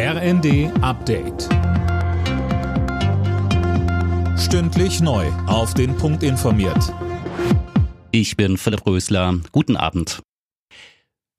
RND Update. Stündlich neu. Auf den Punkt informiert. Ich bin Philipp Rösler. Guten Abend.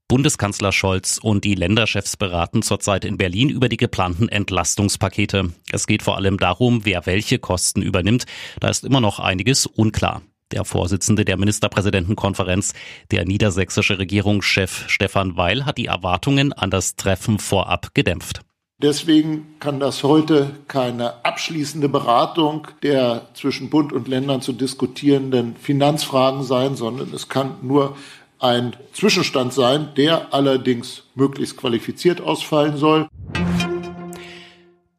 Bundeskanzler Scholz und die Länderchefs beraten zurzeit in Berlin über die geplanten Entlastungspakete. Es geht vor allem darum, wer welche Kosten übernimmt. Da ist immer noch einiges unklar. Der Vorsitzende der Ministerpräsidentenkonferenz, der niedersächsische Regierungschef Stefan Weil, hat die Erwartungen an das Treffen vorab gedämpft. Deswegen kann das heute keine abschließende Beratung der zwischen Bund und Ländern zu diskutierenden Finanzfragen sein, sondern es kann nur ein Zwischenstand sein, der allerdings möglichst qualifiziert ausfallen soll.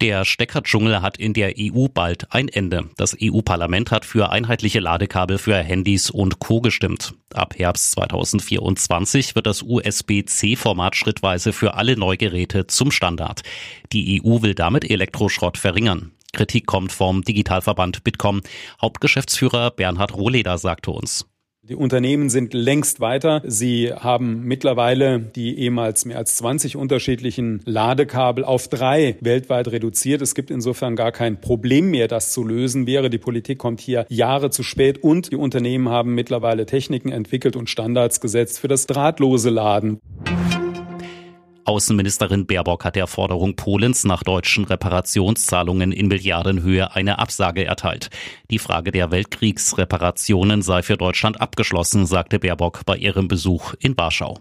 Der Steckerdschungel hat in der EU bald ein Ende. Das EU-Parlament hat für einheitliche Ladekabel für Handys und Co. gestimmt. Ab Herbst 2024 wird das USB-C-Format schrittweise für alle Neugeräte zum Standard. Die EU will damit Elektroschrott verringern. Kritik kommt vom Digitalverband Bitkom. Hauptgeschäftsführer Bernhard Rohleder sagte uns. Die Unternehmen sind längst weiter. Sie haben mittlerweile die ehemals mehr als 20 unterschiedlichen Ladekabel auf drei weltweit reduziert. Es gibt insofern gar kein Problem mehr, das zu lösen wäre. Die Politik kommt hier Jahre zu spät und die Unternehmen haben mittlerweile Techniken entwickelt und Standards gesetzt für das drahtlose Laden. Außenministerin Baerbock hat der Forderung Polens nach deutschen Reparationszahlungen in Milliardenhöhe eine Absage erteilt. Die Frage der Weltkriegsreparationen sei für Deutschland abgeschlossen, sagte Baerbock bei ihrem Besuch in Warschau.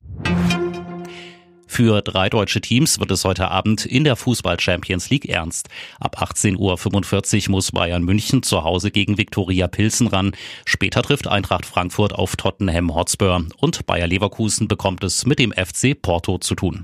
Für drei deutsche Teams wird es heute Abend in der Fußball Champions League ernst. Ab 18.45 Uhr muss Bayern München zu Hause gegen Viktoria Pilsen ran. Später trifft Eintracht Frankfurt auf Tottenham Hotspur und Bayer Leverkusen bekommt es mit dem FC Porto zu tun.